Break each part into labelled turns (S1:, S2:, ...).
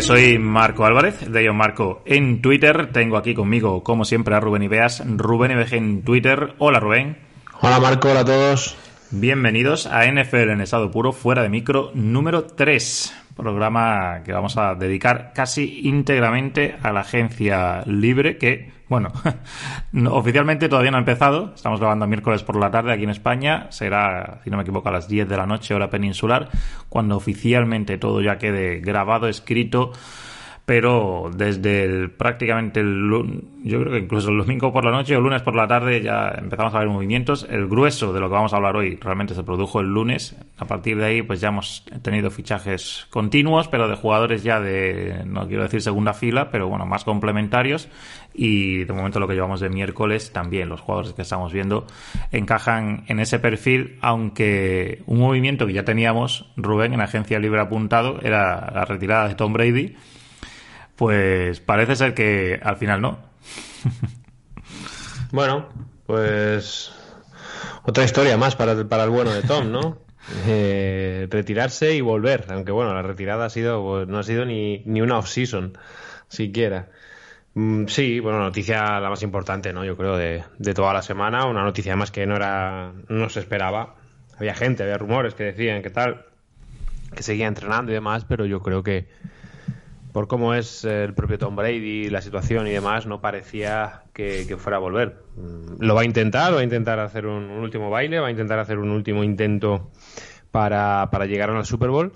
S1: Soy Marco Álvarez, de Yo Marco en Twitter. Tengo aquí conmigo, como siempre, a Rubén Ibeas, Rubén Ibeas en Twitter. Hola Rubén.
S2: Hola Marco, hola a todos.
S1: Bienvenidos a NFL en estado puro, fuera de micro, número 3. Programa que vamos a dedicar casi íntegramente a la agencia libre que bueno, oficialmente todavía no ha empezado. Estamos grabando miércoles por la tarde aquí en España. Será, si no me equivoco, a las 10 de la noche, hora peninsular, cuando oficialmente todo ya quede grabado, escrito pero desde el, prácticamente el yo creo que incluso el domingo por la noche o lunes por la tarde ya empezamos a ver movimientos. El grueso de lo que vamos a hablar hoy realmente se produjo el lunes. A partir de ahí pues ya hemos tenido fichajes continuos, pero de jugadores ya de, no quiero decir segunda fila, pero bueno, más complementarios. Y de momento lo que llevamos de miércoles también, los jugadores que estamos viendo encajan en ese perfil, aunque un movimiento que ya teníamos, Rubén, en Agencia Libre apuntado, era la retirada de Tom Brady pues parece ser que al final no.
S2: bueno, pues otra historia más para, para el bueno de Tom, ¿no? Eh, retirarse y volver, aunque bueno, la retirada ha sido, no ha sido ni, ni una off-season siquiera. Mm, sí, bueno, noticia la más importante, ¿no? Yo creo de, de toda la semana, una noticia más que no era, no se esperaba. Había gente, había rumores que decían que tal, que seguía entrenando y demás, pero yo creo que, por cómo es el propio Tom Brady, la situación y demás, no parecía que, fuera a volver. Mm, lo va a intentar, va a intentar hacer un, último baile, va a intentar hacer un último intento para, llegar a la Super Bowl.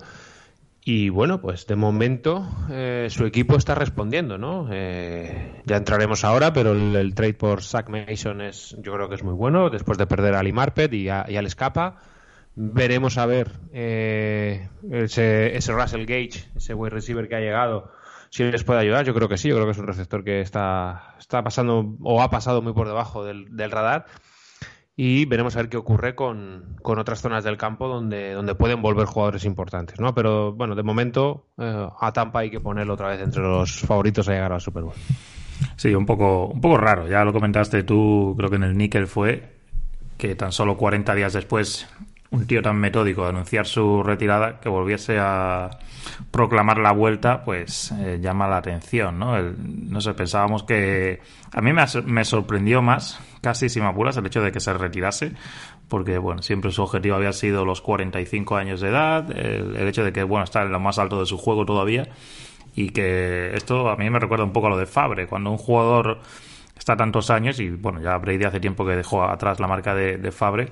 S2: Y bueno, pues de momento eh, su equipo está respondiendo, ¿no? Eh, ya entraremos ahora, pero el, trade por Zach Mason es, yo creo que es muy bueno, después de perder a Ali Marpet y, a, y al Escapa. Veremos a ver eh, ese, Russell Gage, ese wide receiver que ha llegado, si les puede ayudar. Yo creo que sí, yo creo que es un receptor que está, está pasando o ha pasado muy por debajo del, radar. Y veremos a ver qué ocurre con, otras zonas del campo donde, donde pueden volver jugadores importantes. ¿no? Pero bueno, de momento eh, a Tampa hay que ponerlo otra vez entre los favoritos a llegar al Super Bowl.
S1: Sí, un poco, un poco raro. Ya lo comentaste tú, creo que en el Nickel fue que tan solo 40 días después un tío tan metódico de anunciar su retirada que volviese a proclamar la vuelta, pues eh, llama la atención, ¿no? no sé, pensábamos que... A mí me, sorprendió más, casi sin apuras, el hecho de que se retirase, porque, bueno, siempre su objetivo había sido los 45 años de edad, el, hecho de que, bueno, está en lo más alto de su juego todavía, y que esto a mí me recuerda un poco a lo de Fabre, cuando un jugador está tantos años, y bueno, ya Brady hace tiempo que dejó atrás la marca de, de Fabre,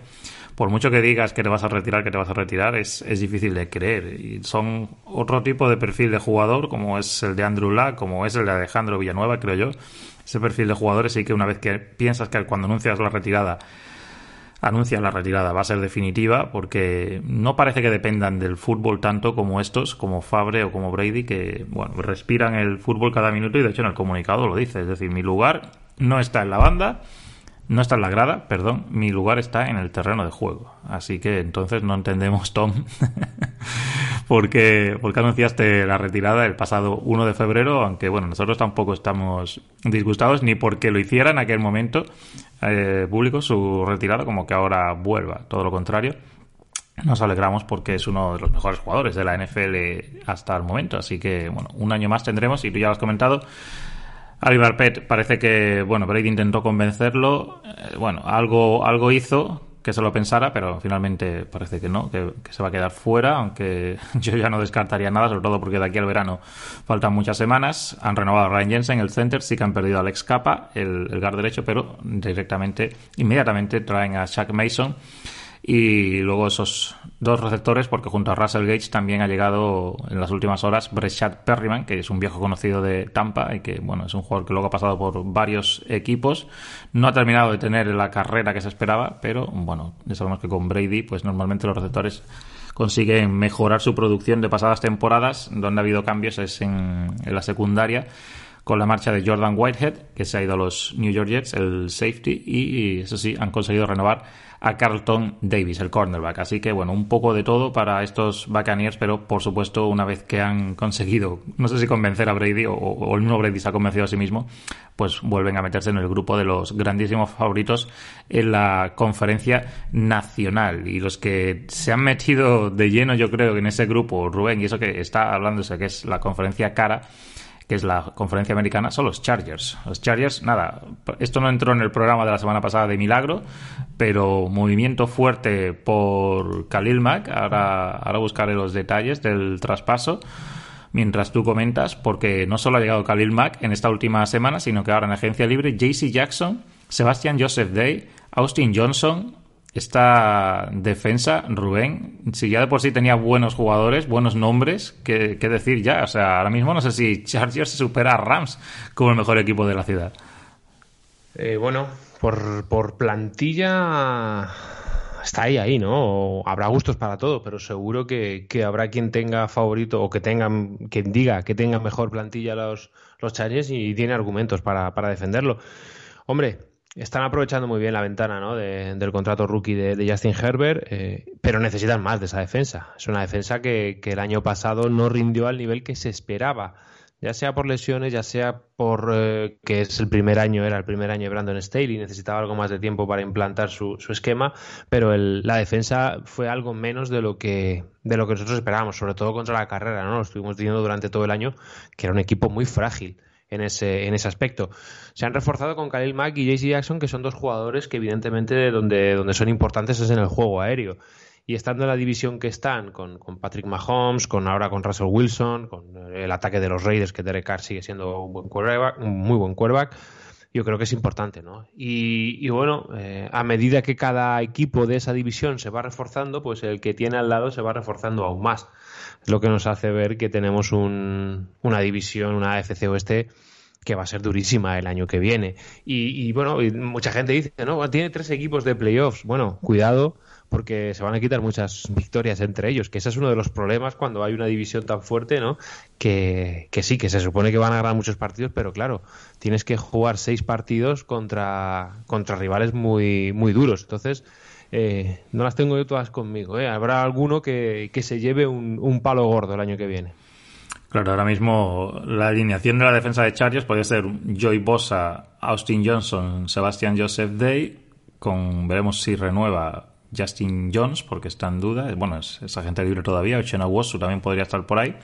S1: por mucho que digas que te vas a retirar, que te vas a retirar, es, es difícil de creer. Y son otro tipo de perfil de jugador, como es el de Andrew Luck, como es el de Alejandro Villanueva, creo yo. Ese perfil de jugadores y que una vez que piensas que cuando anuncias la retirada, anuncias la retirada, va a ser definitiva, porque no parece que dependan del fútbol tanto como estos, como Fabre o como Brady, que bueno, respiran el fútbol cada minuto y de hecho en el comunicado lo dice. Es decir, mi lugar no está en la banda no está en la grada, perdón, mi lugar está en el terreno de juego. Así que entonces no entendemos, Tom, por, qué, anunciaste la retirada el pasado 1 de febrero, aunque bueno, nosotros tampoco estamos disgustados ni porque lo hiciera en aquel momento eh, público su retirada, como que ahora vuelva, todo lo contrario. Nos alegramos porque es uno de los mejores jugadores de la NFL hasta el momento. Así que, bueno, un año más tendremos, y tú ya lo has comentado, Ali Pet parece que, bueno, Brady intentó convencerlo. Eh, bueno, algo, algo hizo que se lo pensara, pero finalmente parece que no, que, se va a quedar fuera, aunque yo ya no descartaría nada, sobre todo porque de aquí al verano faltan muchas semanas. Han renovado a Ryan Jensen, el center, sí que han perdido a Alex Capa, el, el guard derecho, pero directamente, inmediatamente traen a Shaq Mason Y luego esos dos receptores, porque junto a Russell Gage también ha llegado en las últimas horas Breshad Perryman, que es un viejo conocido de Tampa y que bueno es un jugador que luego ha pasado por varios equipos. No ha terminado de tener la carrera que se esperaba, pero bueno, ya sabemos que con Brady, pues normalmente los receptores consiguen mejorar su producción de pasadas temporadas. Donde ha habido cambios es en, en la secundaria con la marcha de Jordan Whitehead, que se ha ido a los New York Jets, el safety, y eso sí, han conseguido renovar a Carlton Davis, el cornerback. Así que, bueno, un poco de todo para estos Buccaneers, pero por supuesto, una vez que han conseguido, no sé si convencer a Brady o, el mismo Brady se ha convencido a sí mismo, pues vuelven a meterse en el grupo de los grandísimos favoritos en la conferencia nacional. Y los que se han metido de lleno, yo creo, en ese grupo, Rubén, y eso que está hablándose que es la conferencia cara, que es la conferencia americana, son los Chargers. Los Chargers, nada, esto no entró en el programa de la semana pasada de milagro, pero movimiento fuerte por Khalil Mack. Ahora, ahora buscaré los detalles del traspaso mientras tú comentas, porque no solo ha llegado Khalil Mack en esta última semana, sino que ahora en agencia libre, JC Jackson, Sebastian Joseph Day, Austin Johnson, esta defensa, Rubén, si ya de por sí tenía buenos jugadores, buenos nombres, ¿qué, decir ya? O sea, ahora mismo no sé si Chargers supera a Rams como el mejor equipo de la ciudad.
S2: Eh, bueno, por, por plantilla está ahí, ahí, ¿no? Habrá gustos para todo, pero seguro que, habrá quien tenga favorito o que tengan, quien diga que tenga mejor plantilla los, los Chargers y tiene argumentos para, para defenderlo. Hombre, están aprovechando muy bien la ventana ¿no? del contrato rookie de, Justin Herbert, eh, pero necesitan más de esa defensa. Es una defensa que, el año pasado no rindió al nivel que se esperaba, ya sea por lesiones, ya sea por eh, que es el primer año, era el primer año de Brandon Staley necesitaba algo más de tiempo para implantar su, esquema, pero la defensa fue algo menos de lo que de lo que nosotros esperábamos, sobre todo contra la carrera, ¿no? Lo estuvimos diciendo durante todo el año que era un equipo muy frágil en ese, en ese aspecto. Se han reforzado con Khalil Mack y JC Jackson, que son dos jugadores que evidentemente donde, donde son importantes es en el juego aéreo. Y estando en la división que están, con, con Patrick Mahomes, con ahora con Russell Wilson, con el ataque de los Raiders, que Derek Carr sigue siendo un, buen quarterback, muy buen quarterback, yo creo que es importante, ¿no? Y, bueno, eh, a medida que cada equipo de esa división se va reforzando, pues el que tiene al lado se va reforzando aún más lo que nos hace ver que tenemos una división, una AFC Oeste que va a ser durísima el año que viene. Y, bueno, mucha gente dice, no, tiene tres equipos de playoffs. Bueno, cuidado, porque se van a quitar muchas victorias entre ellos, que ese es uno de los problemas cuando hay una división tan fuerte, ¿no? Que, que sí, que se supone que van a ganar muchos partidos, pero claro, tienes que jugar seis partidos contra, contra rivales muy, muy duros. Entonces, eh, no las tengo yo todas conmigo. ¿eh? Habrá alguno que, se lleve un, palo gordo el año que viene.
S1: Claro, ahora mismo la alineación de la defensa de Chargers puede ser Joy Bosa, Austin Johnson, Sebastian Joseph Day, con veremos si renueva Justin Jones, porque está en duda. Bueno, es, esa gente libre todavía. Ochena Wosu también podría estar por ahí.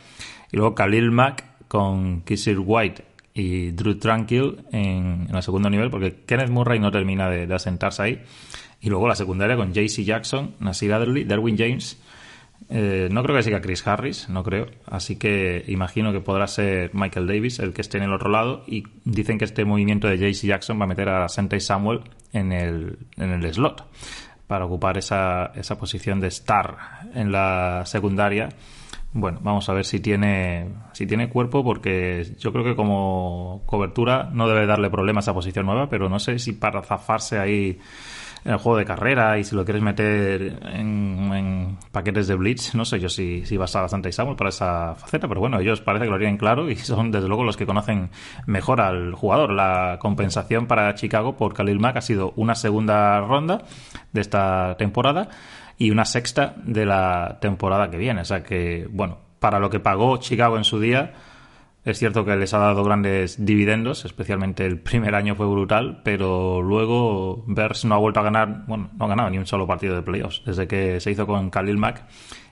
S1: Y luego Khalil Mack con Kissir White y Drew Tranquil en, en el segundo nivel, porque Kenneth Murray no termina de asentarse ahí. Y luego la secundaria con JC Jackson, Nasir Adderley, Derwin James. Eh, no creo que siga Chris Harris, no creo. Así que imagino que podrá ser Michael Davis el que esté en el otro lado. Y dicen que este movimiento de JC Jackson va a meter a Sente Samuel en el, en el slot para ocupar esa, esa posición de star en la secundaria. Bueno, vamos a ver si tiene, si tiene cuerpo, porque yo creo que como cobertura no debe darle problema a esa posición nueva, pero no sé si para zafarse ahí en el juego de carrera y si lo quieres meter en, paquetes de Blitz, no sé yo si, si vas a bastante Samuel para esa faceta, pero bueno, ellos parece que lo harían claro y son desde luego los que conocen mejor al jugador. La compensación para Chicago por Khalil Mack ha sido una segunda ronda de esta temporada y una sexta de la temporada que viene. O sea que, bueno, para lo que pagó Chicago en su día, es cierto que les ha dado grandes dividendos, especialmente el primer año fue brutal, pero luego Bears no ha vuelto a ganar, bueno, no ha ganado ni un solo partido de playoffs desde que se hizo con Khalil Mack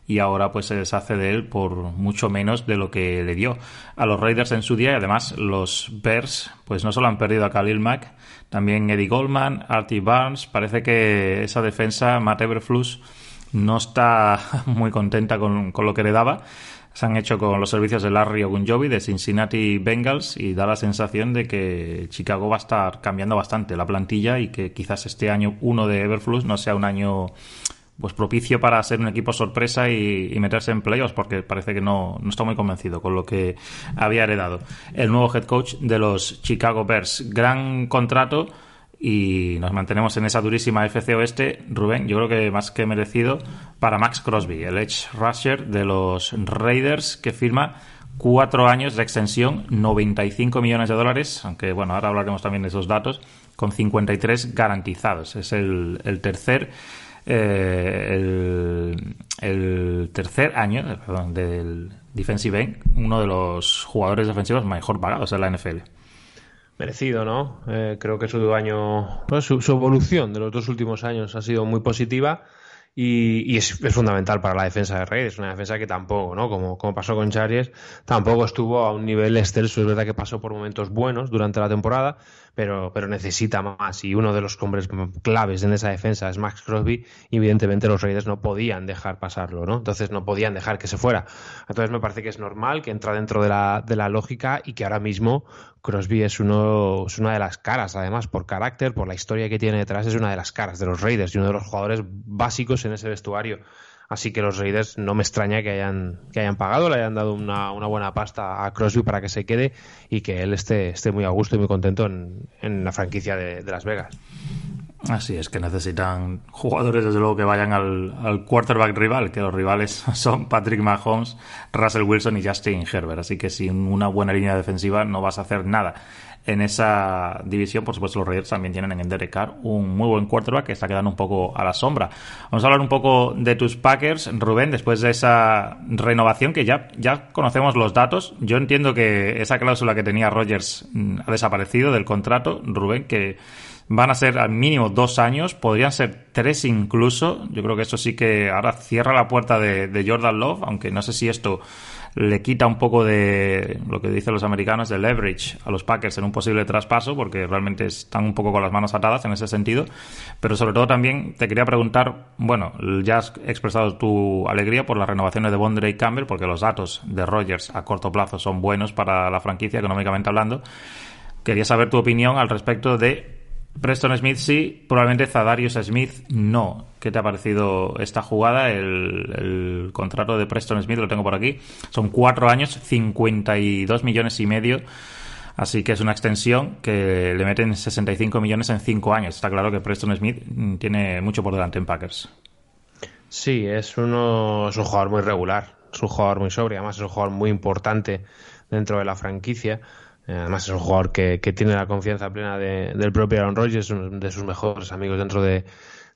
S1: y ahora pues se deshace de él por mucho menos de lo que le dio. A los Raiders en su día y además los Bears pues no solo han perdido a Khalil Mack, también Eddie Goldman, Artie Barnes, parece que esa defensa, Matt Everflus, no está muy contenta con, con lo que le daba se han hecho con los servicios de Larry Ogunjobi de Cincinnati Bengals y da la sensación de que Chicago va a estar cambiando bastante la plantilla y que quizás este año uno de Everflux no sea un año pues propicio para ser un equipo sorpresa y, meterse en playoffs, porque parece que no, no está muy convencido con lo que había heredado. El nuevo head coach de los Chicago Bears. Gran contrato y nos mantenemos en esa durísima FC Oeste. Rubén, yo creo que más que merecido para Max Crosby, el edge rusher de los Raiders, que firma cuatro años de extensión, 95 millones de dólares, aunque bueno, ahora hablaremos también de esos datos, con 53 garantizados. Es el, tercer eh, el, tercer año del Defensive End, uno de los jugadores defensivos mejor pagados en la NFL.
S2: Merecido, ¿no? Eh, creo que su año, su, evolución de los dos últimos años ha sido muy positiva y, es, fundamental para la defensa de Reyes. Una defensa que tampoco, ¿no? Como, pasó con Chargers, tampoco estuvo a un nivel excelso. Es verdad que pasó por momentos buenos durante la temporada, pero, pero necesita más. Y uno de los hombres claves en esa defensa es Max Crosby. Evidentemente los Raiders no podían dejar pasarlo, ¿no? Entonces no podían dejar que se fuera. Entonces me parece que es normal que entra dentro de la, de la lógica y que ahora mismo Crosby es, uno, es una de las caras, además, por carácter, por la historia que tiene detrás, es una de las caras de los Raiders y uno de los jugadores básicos en ese vestuario. Así que los Raiders no me extraña que hayan, que hayan pagado, le hayan dado una, buena pasta a Crosby para que se quede y que él esté, esté muy a gusto y muy contento en, la franquicia de, Las Vegas.
S1: Así es que necesitan jugadores, desde luego, que vayan al, al, quarterback rival, que los rivales son Patrick Mahomes, Russell Wilson y Justin Herbert. Así que sin una buena línea defensiva no vas a hacer nada en esa división. Por supuesto, los Raiders también tienen en Derek Carr un muy buen quarterback que está quedando un poco a la sombra. Vamos a hablar un poco de tus Packers, Rubén, después de esa renovación que ya, ya conocemos los datos. Yo entiendo que esa cláusula que tenía Rogers mm, ha desaparecido del contrato, Rubén, que van a ser al mínimo dos años, podrían ser tres incluso. Yo creo que eso sí que ahora cierra la puerta de, de Jordan Love, aunque no sé si esto le quita un poco de lo que dicen los americanos de leverage a los Packers en un posible traspaso, porque realmente están un poco con las manos atadas en ese sentido. Pero sobre todo también te quería preguntar, bueno, ya has expresado tu alegría por las renovaciones de Bondre y Campbell, porque los datos de Rogers a corto plazo son buenos para la franquicia, económicamente hablando. Quería saber tu opinión al respecto de Preston Smith sí, probablemente Zadarius Smith no. ¿Qué te ha parecido esta jugada? El, contrato de Preston Smith lo tengo por aquí. Son cuatro años, 52 millones y medio. Así que es una extensión que le meten 65 millones en cinco años. Está claro que Preston Smith tiene mucho por delante en Packers.
S2: Sí, es, uno, es un jugador muy regular. Es un jugador muy sobrio. Además, es un jugador muy importante dentro de la franquicia. Eh, además es un jugador que, tiene la confianza plena del propio Aaron Rodgers, uno de sus mejores amigos dentro del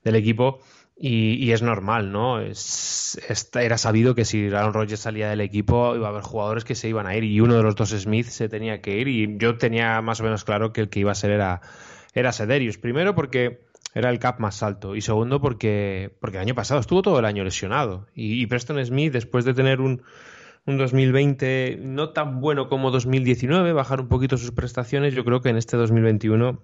S2: equipo. Y, es normal, ¿no? Es, era sabido que si Aaron Rodgers salía del equipo iba a haber jugadores que se iban a ir y uno de los dos Smith se tenía que ir y yo tenía más o menos claro que el que iba a ser era, era Sederius. Primero porque era el cap más alto y segundo porque, porque el año pasado estuvo todo el año lesionado y Preston Smith después de tener un, un 2020 no tan bueno como 2019, bajar un poquito sus prestaciones, yo creo que en este 2021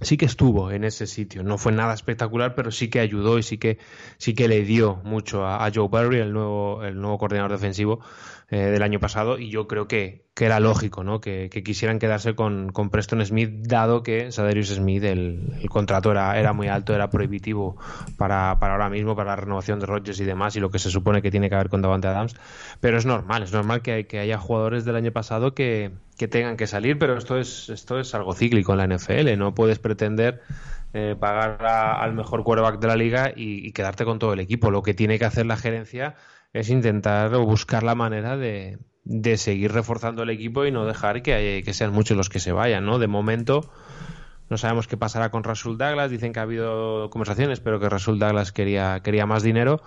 S2: sí que estuvo en ese sitio. No fue nada espectacular, pero sí que ayudó y sí que, sí que le dio mucho a, Joe Barry, el nuevo, el nuevo coordinador defensivo eh, del año pasado. Y yo creo que, que era lógico ¿no? que, quisieran quedarse con, con, Preston Smith, dado que Sadarius Smith, el, el, contrato era, era muy alto, era prohibitivo para, para ahora mismo, para la renovación de Rodgers y demás, y lo que se supone que tiene que haber con Davante Adams. Pero es normal, es normal que haya jugadores del año pasado que, que tengan que salir, pero esto es, esto es algo cíclico en la NFL. No puedes pretender eh, pagar al mejor quarterback de la liga y, quedarte con todo el equipo. Lo que tiene que hacer la gerencia es intentar o buscar la manera de, de seguir reforzando el equipo y no dejar que, que sean muchos los que se vayan, ¿no? De momento no sabemos qué pasará con Rasul Douglas, dicen que ha habido conversaciones, pero que Rasul Douglas quería, quería más dinero.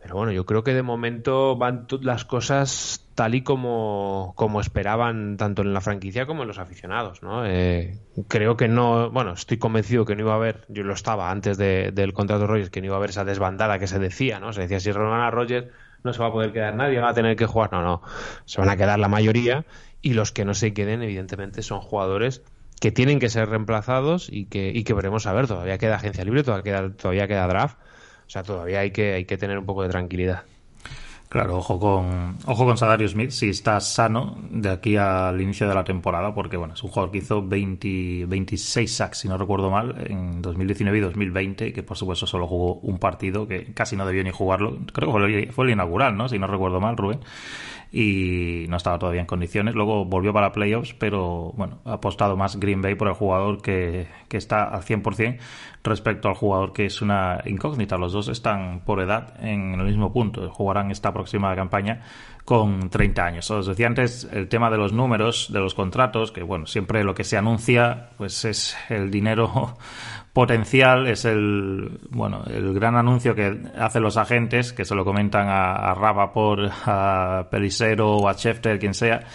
S2: Pero bueno, yo creo que de momento van las cosas tal y como, como esperaban tanto en la franquicia como en los aficionados, ¿no? Eh, creo que no, bueno, estoy convencido que no iba a haber, yo lo estaba antes del contrato de Rogers, que no iba a haber esa desbandada que se decía, ¿no? Se decía, si renovan Rogers no se va a poder quedar nadie, va a tener que jugar. No, no, se van a quedar la mayoría y los que no se queden, evidentemente, son jugadores que tienen que ser reemplazados y que, y que veremos a ver. Todavía queda agencia libre, todavía queda, todavía queda draft. O sea, todavía hay que, hay que tener un poco de tranquilidad.
S1: Claro, ojo con, ojo con Sadario Smith si está sano de aquí al inicio de la temporada, porque bueno, es un jugador que hizo 20, 26 sacks, si no recuerdo mal, en 2019 y 2020, que por supuesto solo jugó un partido que casi no debió ni jugarlo. Creo que fue el, inaugural, ¿no? Si no recuerdo mal, Rubén y no estaba todavía en condiciones. Luego volvió para playoffs, pero bueno, ha apostado más Green Bay por el jugador que, que está al 100% respecto al jugador que es una incógnita. Los dos están por edad en el mismo punto. Jugarán esta próxima campaña con 30 años. Os decía antes el tema de los números, de los contratos, que bueno, siempre lo que se anuncia pues es el dinero potencial es el bueno el gran anuncio que hacen los agentes que se lo comentan a, a Rapaport, a Pelisero o a Schefter, quien sea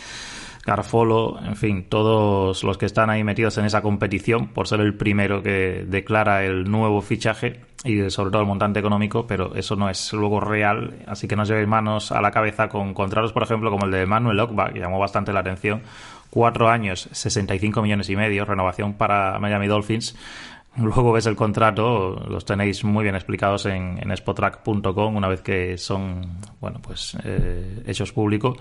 S1: Garfolo, en fin, todos los que están ahí metidos en esa competición por ser el primero que declara el nuevo fichaje y sobre todo el montante económico, pero eso no es luego real, así que no os llevéis manos a la cabeza con contratos, por ejemplo, como el de Manuel Ogba, que llamó bastante la atención, cuatro años, 65 millones y medio, renovación para Miami Dolphins, Luego ves el contrato, los tenéis muy bien explicados en, en una vez que son, bueno, pues eh, hechos públicos.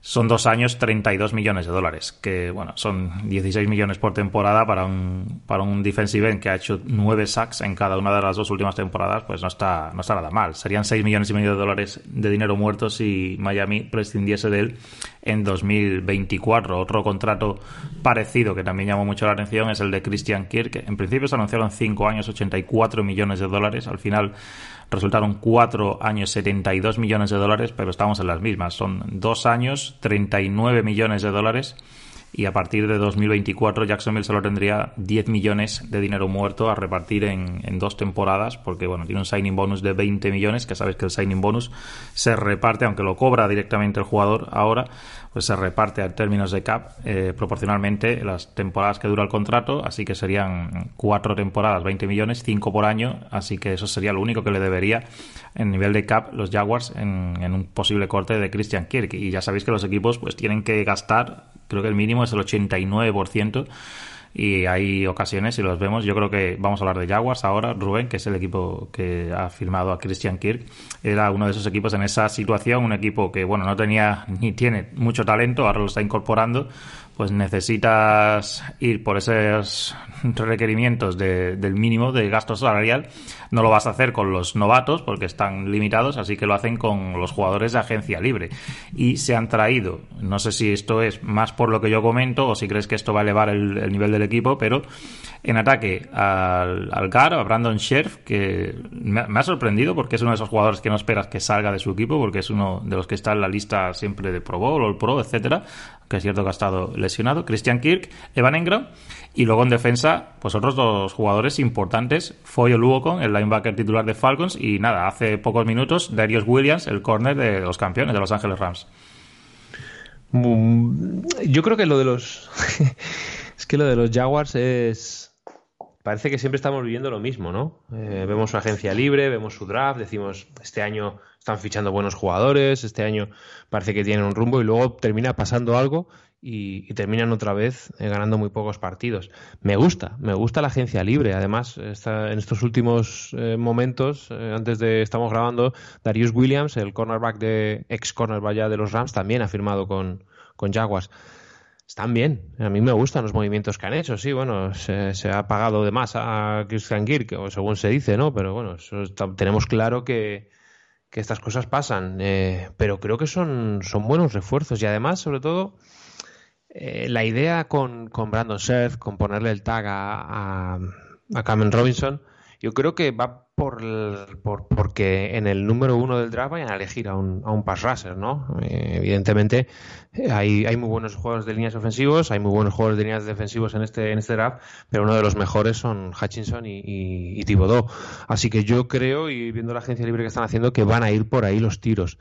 S1: Son dos años, 32 millones de dólares, que bueno, son 16 millones por temporada para un, para un defensive end que ha hecho nueve sacks en cada una de las dos últimas temporadas, pues no está, no está nada mal. Serían 6 millones y medio de dólares de dinero muerto si Miami prescindiese de él en 2024. Otro contrato parecido que también llamó mucho la atención es el de Christian Kirk. En principio se anunciaron 5 años, 84 millones de dólares. Al final resultaron cuatro años 72 millones de dólares, pero estamos en las mismas. Son dos años 39 millones de dólares y a partir de 2024 Jacksonville solo tendría 10 millones de dinero muerto a repartir en, en, dos temporadas porque bueno tiene un signing bonus de 20 millones que sabes que el signing bonus se reparte aunque lo cobra directamente el jugador ahora pues se reparte a términos de cap eh, proporcionalmente las temporadas que dura el contrato, así que serían cuatro temporadas, 20 millones, cinco por año, así que eso sería lo único que le debería en nivel de cap los Jaguars en, en un posible corte de Christian Kirk. Y ya sabéis que los equipos pues tienen que gastar, creo que el mínimo es el 89% y hay ocasiones, y los vemos, yo creo que vamos a hablar de Jaguars ahora, Rubén, que es el equipo que ha firmado a Christian Kirk, era uno de esos equipos en esa situación, un equipo que, bueno, no tenía ni tiene mucho talento, ahora lo está incorporando, pues necesitas ir por esos requerimientos de, del mínimo de gasto salarial. No lo vas a hacer con los novatos porque están limitados, así que lo hacen con los jugadores de agencia libre. Y se han traído, no sé si esto es más por lo que yo comento o si crees que esto va a elevar el, el nivel del equipo, pero en ataque al, al GAR, a Brandon Scherf, que me, me, ha sorprendido porque es uno de esos jugadores que no esperas que salga de su equipo, porque es uno de los que está en la lista siempre de Pro Bowl, All Pro, etcétera, que es cierto que ha estado lesionado, Christian Kirk, Evan Engram, y luego en defensa, pues otros dos jugadores importantes, Foy Luocon, el linebacker titular de Falcons, y nada, hace pocos minutos, Darius Williams, el corner de los campeones de Los Ángeles Rams.
S2: Yo creo que lo de los... es que lo de los Jaguars es parece que siempre estamos viviendo lo mismo, ¿no? Eh, vemos su agencia libre, vemos su draft, decimos, este año están fichando buenos jugadores, este año parece que tienen un rumbo y luego termina pasando algo y, terminan otra vez eh, ganando muy pocos partidos. Me gusta, me gusta la agencia libre. Además, en estos últimos eh, momentos, eh, antes de estamos grabando, Darius Williams, el cornerback de ex cornerback de los Rams, también ha firmado con, con Jaguars están bien. A mí me gustan los movimientos que han hecho. Sí, bueno, se, se ha pagado de más a Christian Kirk, según se dice, ¿no? Pero bueno, está, tenemos claro que, que, estas cosas pasan. Eh, pero creo que son, son buenos refuerzos y además, sobre todo, eh, la idea con, con Brandon Scherf, con ponerle el tag a, a, a Cameron Robinson, yo creo que va por, por, porque en el número uno del draft vayan a elegir a un, a un pass rusher, ¿no? Eh, evidentemente hay, hay muy buenos jugadores de líneas ofensivos, hay muy buenos jugadores de líneas defensivos en este, en este draft, pero uno de los mejores son Hutchinson y, y. Así que yo creo, y viendo la agencia libre que están haciendo, que van a ir por ahí los tiros.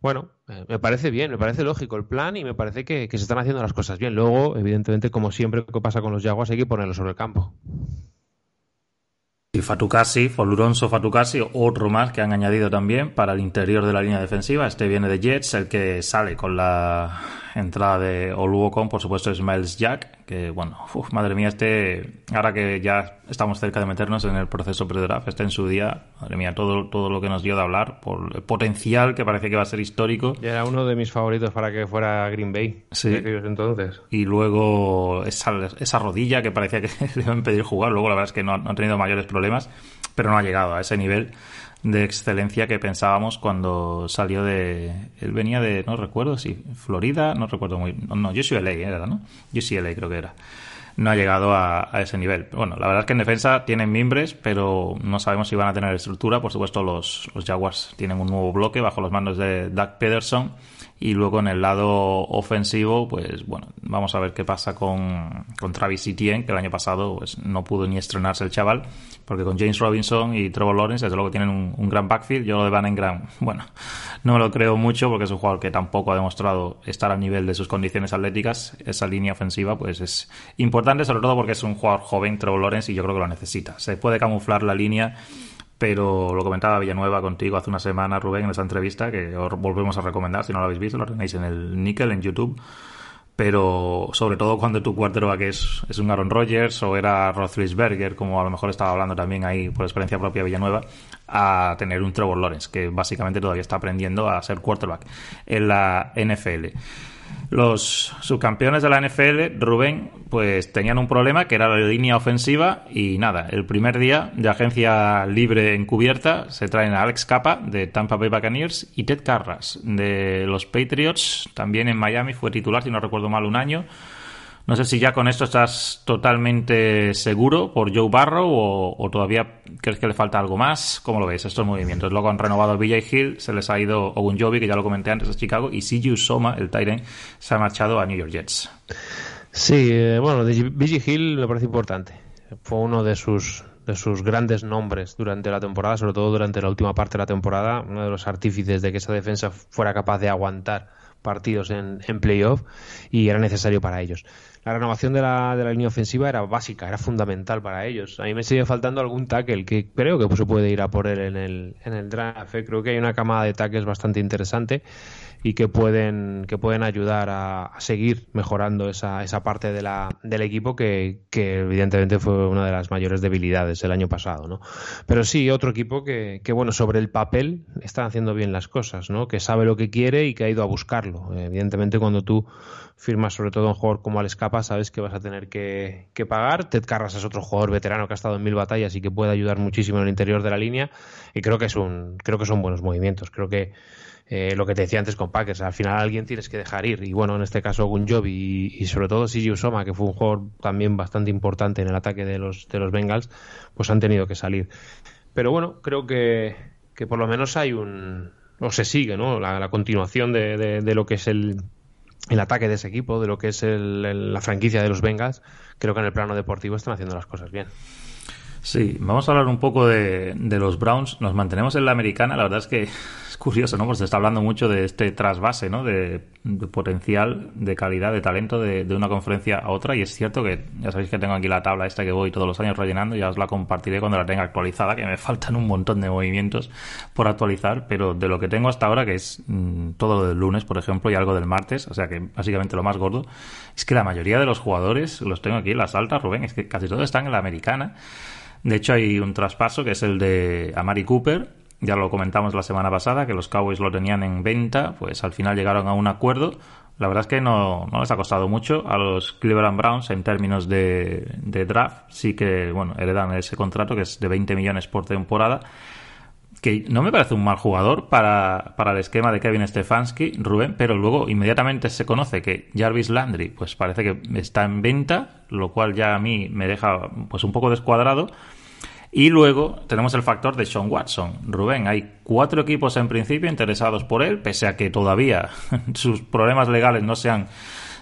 S2: Bueno, eh, me parece bien, me parece lógico el plan y me parece que, que se están haciendo las cosas bien. Luego, evidentemente, como siempre que pasa con los Jaguars, hay que ponerlo sobre el campo.
S1: Y Fatukasi, Foluronso Fatukasi, otro más que han añadido también para el interior de la línea defensiva. Este viene de Jets, el que sale con la entrada de Oluocon, por supuesto, es Miles Jack, que bueno, madre mía, este, ahora que ya estamos cerca de meternos en el proceso pre-draft, este en su día, madre mía, todo, todo lo que nos dio de hablar, por el potencial que parece que va a ser histórico.
S2: Y era uno de mis favoritos para que fuera Green Bay,
S1: sí.
S2: entonces.
S1: Y luego esa, esa rodilla que parecía que le iban a pedir jugar, luego la verdad es que no, no ha tenido mayores problemas, pero no ha llegado a ese nivel de excelencia que pensábamos cuando salió de... Él venía de, no recuerdo si Florida, no recuerdo muy... No, no UCLA era, ¿no? UCLA creo que era. No ha llegado a, ese nivel. Bueno, la verdad es que en defensa tienen mimbres, pero no sabemos si van a tener estructura. Por supuesto, los, los Jaguars tienen un nuevo bloque bajo los mandos de Doug Pederson y luego en el lado ofensivo, pues bueno, vamos a ver qué pasa con, con Travis Etienne, que el año pasado pues, no pudo ni estrenarse el chaval, porque con James Robinson y Trevor Lawrence, desde luego tienen un, gran backfield. Yo lo de Van Engram, bueno, no me lo creo mucho porque es un jugador que tampoco ha demostrado estar al nivel de sus condiciones atléticas. Esa línea ofensiva, pues es importante, sobre todo porque es un jugador joven, Trevor Lawrence, y yo creo que lo necesita. Se puede camuflar la línea pero lo comentaba Villanueva contigo hace una semana, Rubén, en esa entrevista, que os volvemos a recomendar, si no lo habéis visto, lo tenéis en el Nickel, en YouTube. Pero sobre todo cuando tu quarterback es, es un Aaron Rodgers o era Roethlisberger, como a lo mejor estaba hablando también ahí por experiencia propia Villanueva, a tener un Trevor Lawrence, que básicamente todavía está aprendiendo a ser quarterback en la NFL. Los subcampeones de la NFL, Rubén, pues tenían un problema que era la línea ofensiva y nada, el primer día de agencia libre encubierta se traen a Alex Capa de Tampa Bay Buccaneers y Ted Carras de los Patriots, también en Miami fue titular, si no recuerdo mal, un año. No sé si ya con esto estás totalmente seguro por Joe Barrow o, todavía crees que le falta algo más. ¿Cómo lo ves estos movimientos? Luego han renovado a BJ Hill, se les ha ido Ogunjobi, que ya lo comenté antes, a Chicago, y CJ Soma, el Tyrant, se ha marchado a New York Jets.
S2: Sí, eh, bueno, BJ Hill me parece importante. Fue uno de sus de sus grandes nombres durante la temporada, sobre todo durante la última parte de la temporada, uno de los artífices de que esa defensa fuera capaz de aguantar partidos en, en playoff y era necesario para ellos la renovación de la, línea ofensiva era básica, era fundamental para ellos. A mí me sigue faltando algún tackle que creo que se puede ir a por él en el, en el draft. ¿eh? Creo que hay una camada de tackles bastante interesante y que pueden, que pueden ayudar a, seguir mejorando esa, esa parte de la, del equipo que, que, evidentemente fue una de las mayores debilidades el año pasado. ¿no? Pero sí, otro equipo que, que, bueno, sobre el papel están haciendo bien las cosas, ¿no? que sabe lo que quiere y que ha ido a buscarlo. Evidentemente cuando tú firmas sobre todo un jugador como Alex Capa, sabes que vas a tener que, pagar. Ted Carras es otro jugador veterano que ha estado en mil batallas y que puede ayudar muchísimo en el interior de la línea. Y creo que es un, creo que son buenos movimientos. Creo que eh, lo que te decía antes con Packers, al final alguien tienes que dejar ir. Y bueno, en este caso Gunjobi y, y sobre todo Sigi Usoma, que fue un jugador también bastante importante en el ataque de los, de los Bengals, pues han tenido que salir. Pero bueno, creo que, que por lo menos hay un, o se sigue, ¿no? La, continuación de, de, lo que es el, el ataque de ese equipo, de lo que es la franquicia de los Bengals, creo que en el plano deportivo están haciendo las cosas bien.
S1: Sí, vamos a hablar un poco de, de los Browns. Nos mantenemos en la americana. La verdad es que curioso, ¿no? Porque se está hablando mucho de este trasvase, ¿no? De, potencial, de calidad, de talento de, una conferencia a otra. Y es cierto que ya sabéis que tengo aquí la tabla esta que voy todos los años rellenando. Ya os la compartiré cuando la tenga actualizada, que me faltan un montón de movimientos por actualizar. Pero de lo que tengo hasta ahora, que es mm, todo del lunes, por ejemplo, y algo del martes, o sea que básicamente lo más gordo, es que la mayoría de los jugadores, los tengo aquí en las altas, Rubén, es que casi todos están en la americana. De hecho, hay un traspaso que es el de Amari Cooper, ya lo comentamos la semana pasada, que los Cowboys lo tenían en venta, pues al final llegaron a un acuerdo. La verdad es que no, no les ha costado mucho a los Cleveland Browns en términos de, de draft. Sí que, bueno, heredan ese contrato que es de 20 millones por temporada que no me parece un mal jugador para, para, el esquema de Kevin Stefanski, Rubén, pero luego inmediatamente se conoce que Jarvis Landry pues parece que está en venta, lo cual ya a mí me deja pues un poco descuadrado. Y luego tenemos el factor de Sean Watson. Rubén, hay cuatro equipos en principio interesados por él, pese a que todavía sus problemas legales no se han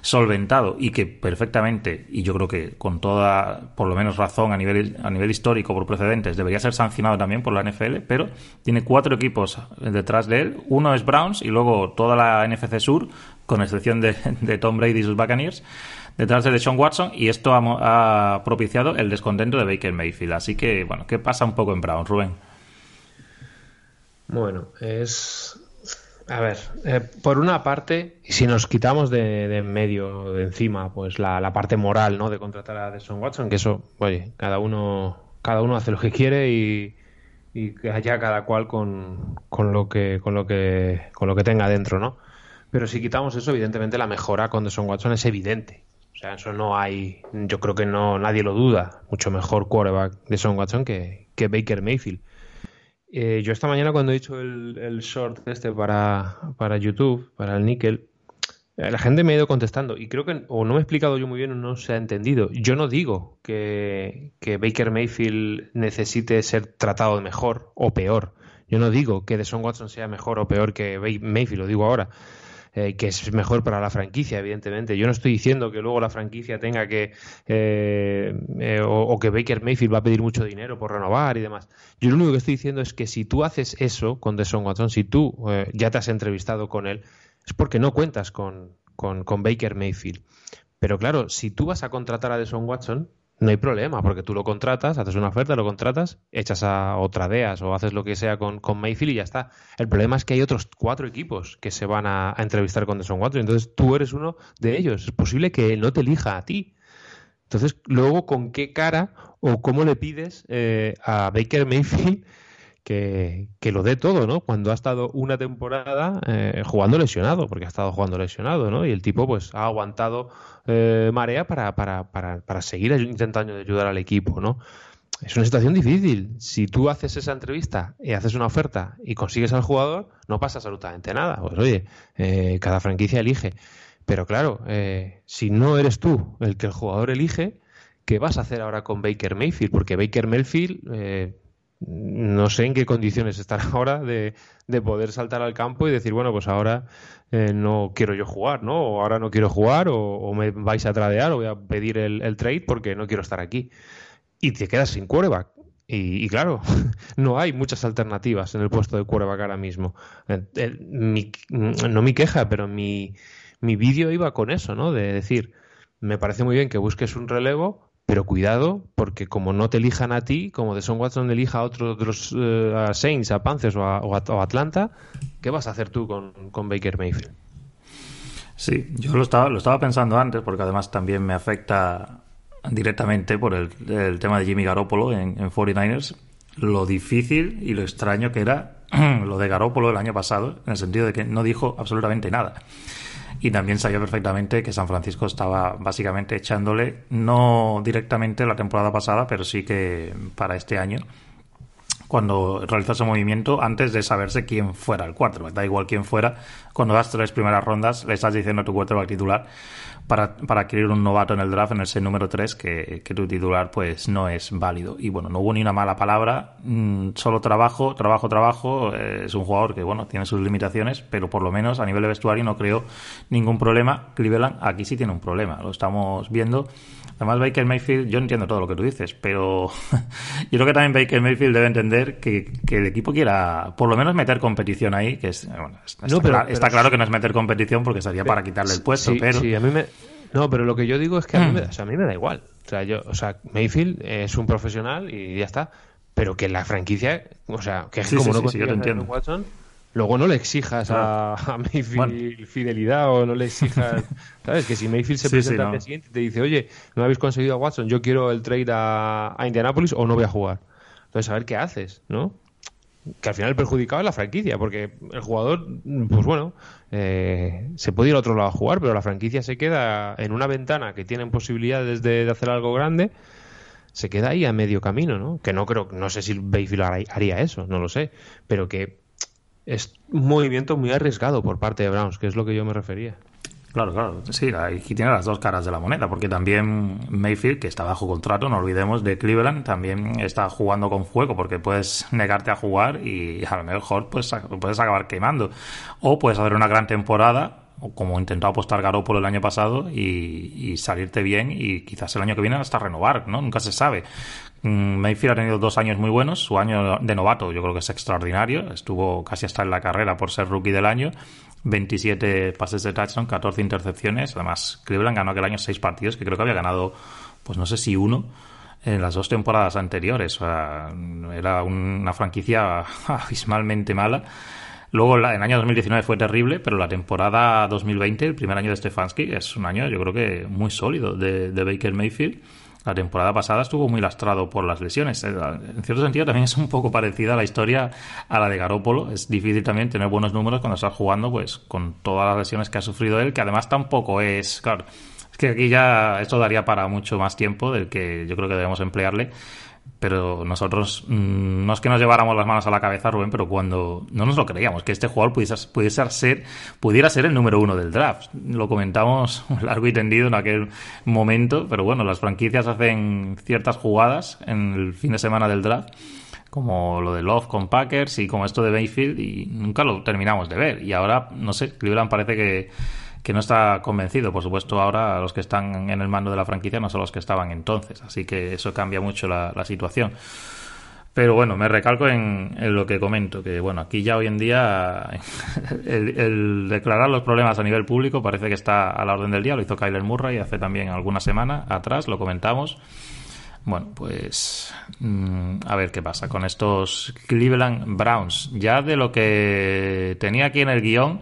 S1: solventado y que perfectamente, y yo creo que con toda, por lo menos razón a nivel, a nivel histórico por precedentes, debería ser sancionado también por la NFL, pero tiene cuatro equipos detrás de él. Uno es Browns y luego toda la NFC Sur, con excepción de, de Tom Brady y sus Buccaneers detrás de Sean Watson y esto ha, propiciado el descontento de Baker Mayfield. Así que, bueno, ¿qué pasa un poco en Brown, Rubén?
S2: Bueno, es A ver, eh, por una parte, si nos quitamos de, en medio, de encima, pues la, parte moral, ¿no? De contratar a Deshaun Watson, que eso, oye, cada uno, cada uno hace lo que quiere y, y allá cada cual con, con, lo que, con lo que, con lo que tenga dentro, ¿no? Pero si quitamos eso, evidentemente la mejora con Deshaun Watson es evidente. O sea, eso no hay, yo creo que no nadie lo duda. Mucho mejor quarterback de Son Watson que, que Baker Mayfield. Eh, yo esta mañana cuando he hecho el, short este para, para, YouTube, para el Nickel, eh, la gente me ha ido contestando y creo que o no me he explicado yo muy bien o no se ha entendido. Yo no digo que, que Baker Mayfield necesite ser tratado mejor o peor. Yo no digo que Deshaun Watson sea mejor o peor que Mayfield, lo digo ahora. Eh, que es mejor para la franquicia, evidentemente. Yo no estoy diciendo que luego la franquicia tenga que, eh, eh, o, que Baker Mayfield va a pedir mucho dinero por renovar y demás. Yo lo único que estoy diciendo es que si tú haces eso con Deshaun Watson, si tú ya te has entrevistado con él, es porque no cuentas con, con, con Baker Mayfield. Pero claro, si tú vas a contratar a Deshaun Watson, no hay problema, porque tú lo contratas, haces una oferta, lo contratas, echas a otra DEAS o haces lo que sea con, Mayfield y ya está. El problema es que hay otros cuatro equipos que se van a, entrevistar con Deshaun Watson, entonces tú eres uno de ellos. Es posible que él no te elija a ti. Entonces, luego, ¿con qué cara o cómo le pides eh, a Baker Mayfield que, lo dé todo, ¿no? Cuando ha estado una temporada eh, jugando lesionado, porque ha estado jugando lesionado, ¿no? Y el tipo, pues, ha aguantado eh, marea para, para, para, para seguir intentando ayudar al equipo, ¿no? Es una situación difícil. Si tú haces esa entrevista y haces una oferta y consigues al jugador, no pasa absolutamente nada. Pues oye, eh, cada franquicia elige. Pero claro, si no eres tú el que el jugador elige, ¿qué vas a hacer ahora con Baker Mayfield? Porque Baker Mayfield no sé en qué condiciones estará ahora de, poder saltar al campo y decir, bueno, pues ahora eh, no quiero yo jugar, ¿no? O ahora no quiero jugar, o, me vais a tradear, o voy a pedir el, trade porque no quiero estar aquí. Y te quedas sin quarterback. Y, claro, no hay muchas alternativas en el puesto de quarterback ahora mismo. no mi queja, pero mi, mi vídeo iba con eso, ¿no? De decir, me parece muy bien que busques un relevo, pero cuidado, porque como no te elijan a ti, como de Son Watson elija a otros de los eh, Saints, a Panthers o a, Atlanta, ¿qué vas a hacer tú con, Baker Mayfield?
S1: Sí, yo lo estaba, lo estaba pensando antes, porque además también me afecta directamente por el, tema de Jimmy Garoppolo en, en 49ers, lo difícil y lo extraño que era lo de Garoppolo el año pasado, en el sentido de que no dijo absolutamente nada y también sabía perfectamente que San Francisco estaba básicamente echándole, no directamente la temporada pasada, pero sí que para este año, cuando realizó ese movimiento antes de saberse quién fuera el quarterback. Da igual quién fuera, cuando das tres primeras rondas le estás diciendo a tu quarterback titular para, para adquirir un novato en el draft, en ese número 3, que, que, tu titular pues no es válido. Y bueno, no hubo ni una mala palabra, mm, solo trabajo, trabajo, trabajo. Eh, es un jugador que bueno, tiene sus limitaciones, pero por lo menos a nivel de vestuario no creo ningún problema. Cleveland aquí sí tiene un problema, lo estamos viendo. Además, Baker Mayfield, yo entiendo todo lo que tú dices, pero yo creo que también Baker Mayfield debe entender que, el equipo quiera por lo menos meter competición ahí, que es, bueno, está, claro que no es meter competición porque sería para quitarle el puesto, pero...
S2: Sí, a mí me, no, pero lo que yo digo es que a mí, me, a mí me da igual. O sea, yo, o sea, Mayfield es un profesional y ya está. Pero que la franquicia, o sea, que es como no sí, yo te entiendo. Watson, luego no le exijas a, Mayfield fidelidad o no le exijas, ¿sabes? Que si Mayfield se presenta al siguiente y te dice, oye, no habéis conseguido a Watson, yo quiero el trade a, a Indianapolis o no voy a jugar. Entonces, a ver qué haces, ¿no? que al final el perjudicado es la franquicia, porque el jugador, pues bueno, eh, se puede ir a otro lado a jugar, pero la franquicia se queda en una ventana que tienen posibilidades de, hacer algo grande, se queda ahí a medio camino, ¿no? Que no creo, no sé si Bayfield haría eso, no lo sé, pero que es un movimiento muy arriesgado por parte de Browns, que es lo que yo me refería.
S1: Claro, claro, sí, aquí tiene las dos caras de la moneda, porque también Mayfield, que está bajo contrato, no olvidemos, de Cleveland, también está jugando con fuego, porque puedes negarte a jugar y a lo mejor pues, puedes acabar quemando. O puedes hacer una gran temporada, como intentó apostar Garoppolo el año pasado, y, salirte bien y quizás el año que viene hasta renovar, ¿no? Nunca se sabe. Mm, Mayfield ha tenido dos años muy buenos. Su año de novato yo creo que es extraordinario. Estuvo casi hasta en la carrera por ser rookie del año. 27 pases de touchdown, 14 intercepciones. Además, Cleveland ganó aquel año 6 partidos, que creo que había ganado, pues no sé si uno, en las dos temporadas anteriores. era una franquicia abismalmente mala. Luego en el año 2019 fue terrible, pero la temporada 2020, el primer año de Stefanski, es un año yo creo que muy sólido de, Baker Mayfield. La temporada pasada estuvo muy lastrado por las lesiones. Eh, en cierto sentido también es un poco parecida la historia a la de Garópolo. Es difícil también tener buenos números cuando estás jugando pues con todas las lesiones que ha sufrido él, que además tampoco es, claro, es que aquí ya esto daría para mucho más tiempo del que yo creo que debemos emplearle pero nosotros mm, no es que nos lleváramos las manos a la cabeza, Rubén, pero cuando no nos lo creíamos, que este jugador pudiese, pudiese ser, pudiera ser el número uno del draft. Lo comentamos largo y tendido en aquel momento, pero bueno, las franquicias hacen ciertas jugadas en el fin de semana del draft como lo de Love con Packers y como esto de Bayfield y nunca lo terminamos de ver. Y ahora, no sé, Cleveland parece que que no está convencido. Por supuesto, ahora los que están en el mando de la franquicia no son los que estaban entonces, así que eso cambia mucho la, situación. Pero bueno, me recalco en, lo que comento, que bueno, aquí ya hoy en día el, declarar los problemas a nivel público parece que está a la orden del día, lo hizo Kyler Murray hace también alguna semana atrás, lo comentamos. Bueno, pues mm, a ver qué pasa con estos Cleveland Browns. Ya de lo que tenía aquí en el guion,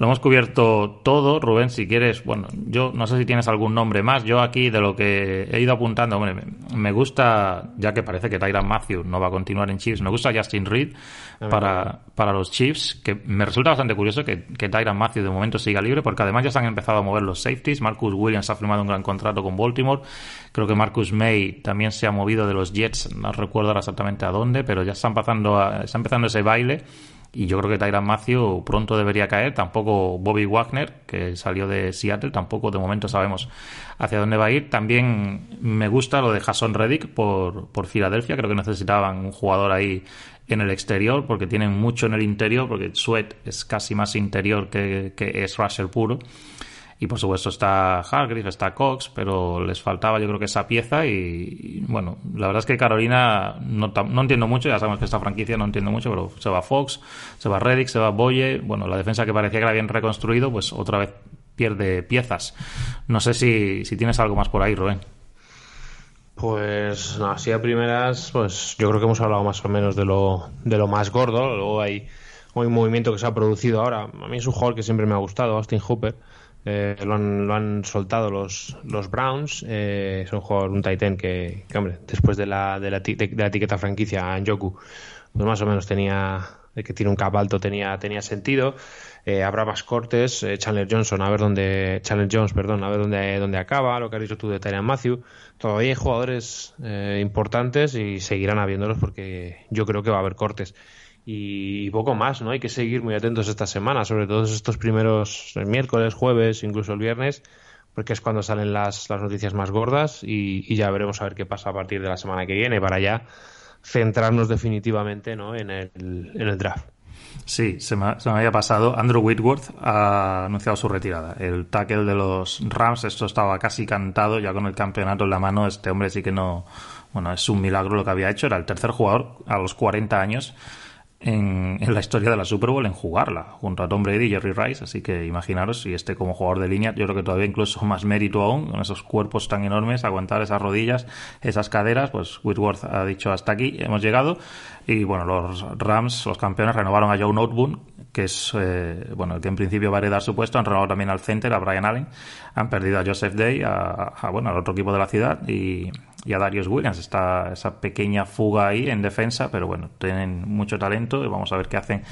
S1: lo hemos cubierto todo, Rubén, si quieres, bueno, yo no sé si tienes algún nombre más, yo aquí de lo que he ido apuntando, hombre, me gusta, ya que parece que Tyran Matthew no va a continuar en Chiefs, me gusta Justin Reed para, para los Chiefs, que me resulta bastante curioso que, que Tyran Matthew de momento siga libre, porque además ya se han empezado a mover los safeties, Marcus Williams ha firmado un gran contrato con Baltimore, creo que Marcus May también se ha movido de los Jets, no recuerdo ahora exactamente a dónde, pero ya está empezando, a, está empezando ese baile y yo creo que Tyran Matthew pronto debería caer. Tampoco Bobby Wagner, que salió de Seattle, tampoco de momento sabemos hacia dónde va a ir. También me gusta lo de Jason Reddick por, por Filadelfia. Creo que necesitaban un jugador ahí en el exterior, porque tienen mucho en el interior, porque Sweat es casi más interior que, que es Russell puro. Y por supuesto está Hargreaves, está Cox, pero les faltaba yo creo que esa pieza y, bueno, la verdad es que Carolina no, no, entiendo mucho, ya sabemos que esta franquicia no entiendo mucho, pero se va Fox, se va Reddick, se va Boye, bueno, la defensa que parecía que la habían reconstruido, pues otra vez pierde piezas. No sé si, si tienes algo más por ahí, Rubén.
S2: Pues así a primeras, pues yo creo que hemos hablado más o menos de lo, de lo más gordo. Luego hay, hay un movimiento que se ha producido ahora. A mí es un jugador que siempre me ha gustado, Austin Hooper. Eh, lo, han, lo, han, soltado los, los Browns. Eh, es un jugador, un Titan que, hombre, después de la, de la, etiqueta franquicia en Yoku, pues más o menos tenía, que tiene un cap alto tenía, tenía sentido. Eh, habrá más cortes. Eh, Chandler Johnson, a ver dónde, Chandler Jones, perdón, a ver dónde, dónde acaba. Lo que has dicho tú de Tyrion Matthew. Todavía hay jugadores eh, importantes y seguirán habiéndolos porque yo creo que va a haber cortes y poco más, ¿no? Hay que seguir muy atentos esta semana, sobre todo estos primeros miércoles, jueves, incluso el viernes, porque es cuando salen las, las noticias más gordas y, ya veremos a ver qué pasa a partir de la semana que viene para ya centrarnos definitivamente ¿no? en, el, en el draft.
S1: Sí, se me, se me, había pasado. Andrew Whitworth ha anunciado su retirada. El tackle de los Rams, esto estaba casi cantado, ya con el campeonato en la mano. Este hombre sí que no. Bueno, es un milagro lo que había hecho. Era el tercer jugador a los 40 años en, la historia de la Super Bowl en jugarla, junto a Tom Brady y Jerry Rice. Así que imaginaros si este como jugador de línea, yo creo que todavía incluso más mérito aún, con esos cuerpos tan enormes, aguantar esas rodillas, esas caderas, pues Whitworth ha dicho hasta aquí, hemos llegado. Y bueno, los Rams, los campeones, renovaron a Joe Noteboom, que es eh, bueno el que en principio va a heredar su puesto, han renovado también al center, a Brian Allen, han perdido a Joseph Day, a, bueno, al otro equipo de la ciudad y, y a Darius Williams. Está esa pequeña fuga ahí en defensa, pero bueno, tienen mucho talento y vamos a ver qué hacen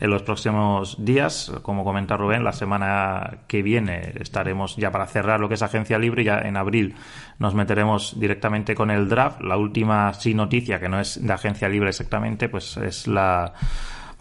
S1: en los próximos días. Como comenta Rubén, la semana que viene estaremos ya para cerrar lo que es agencia libre. Ya en abril nos meteremos directamente con el draft. La última sí noticia, que no es de agencia libre exactamente, pues es la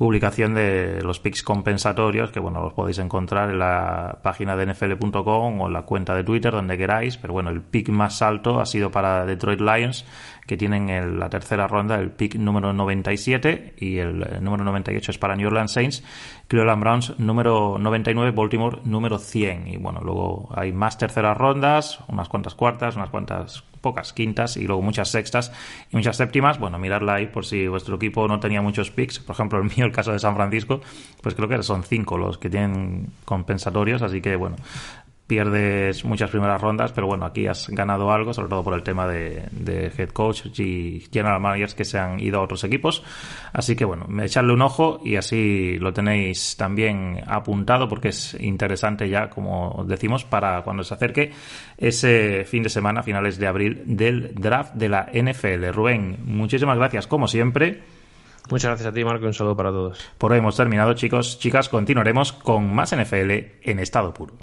S1: publicación de los picks compensatorios, que bueno, los podéis encontrar en la página de nfl.com o en la cuenta de Twitter, donde queráis, pero bueno, el pick más alto ha sido para Detroit Lions, que tienen en la tercera ronda el pick número 97 y el, número 98 es para New Orleans Saints, Cleveland Browns número 99, Baltimore número 100 y bueno, luego hay más terceras rondas, unas cuantas cuartas, unas cuantas pocas quintas y luego muchas sextas y muchas séptimas. Bueno, miradla ahí por si vuestro equipo no tenía muchos picks. Por ejemplo, el mío, el caso de San Francisco, pues creo que son cinco los que tienen compensatorios, así que bueno, pierdes muchas primeras rondas, pero bueno, aquí has ganado algo, sobre todo por el tema de, head coach y general managers que se han ido a otros equipos. Así que bueno, echarle un ojo y así lo tenéis también apuntado porque es interesante ya, como decimos, para cuando se acerque ese fin de semana, finales de abril, del draft de la NFL. Rubén, muchísimas gracias, como siempre.
S2: Muchas gracias a ti, Marco, y un saludo para todos.
S1: Por hoy hemos terminado, chicos. Chicas, continuaremos con más NFL en estado puro.